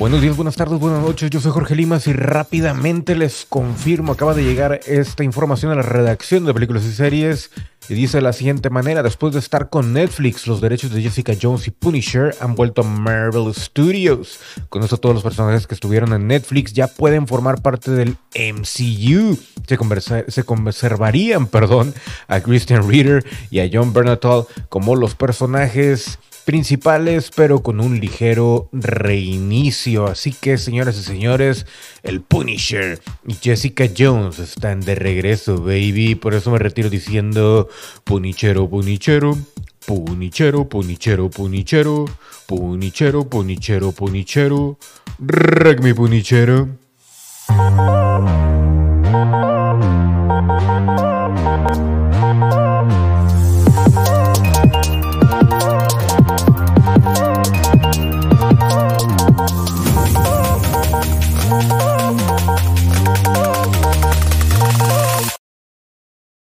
Buenos días, buenas tardes, buenas noches. Yo soy Jorge Limas y rápidamente les confirmo, acaba de llegar esta información a la redacción de películas y series y dice de la siguiente manera, después de estar con Netflix, los derechos de Jessica Jones y Punisher han vuelto a Marvel Studios. Con esto todos los personajes que estuvieron en Netflix ya pueden formar parte del MCU. Se, se conservarían, perdón, a Christian Reader y a John Bernthal como los personajes principales, pero con un ligero reinicio. Así que, señoras y señores, el Punisher y Jessica Jones están de regreso, baby. Por eso me retiro diciendo Punichero, Punichero. Punichero, punichero, punichero, punichero, punichero, punichero, reg mi punichero.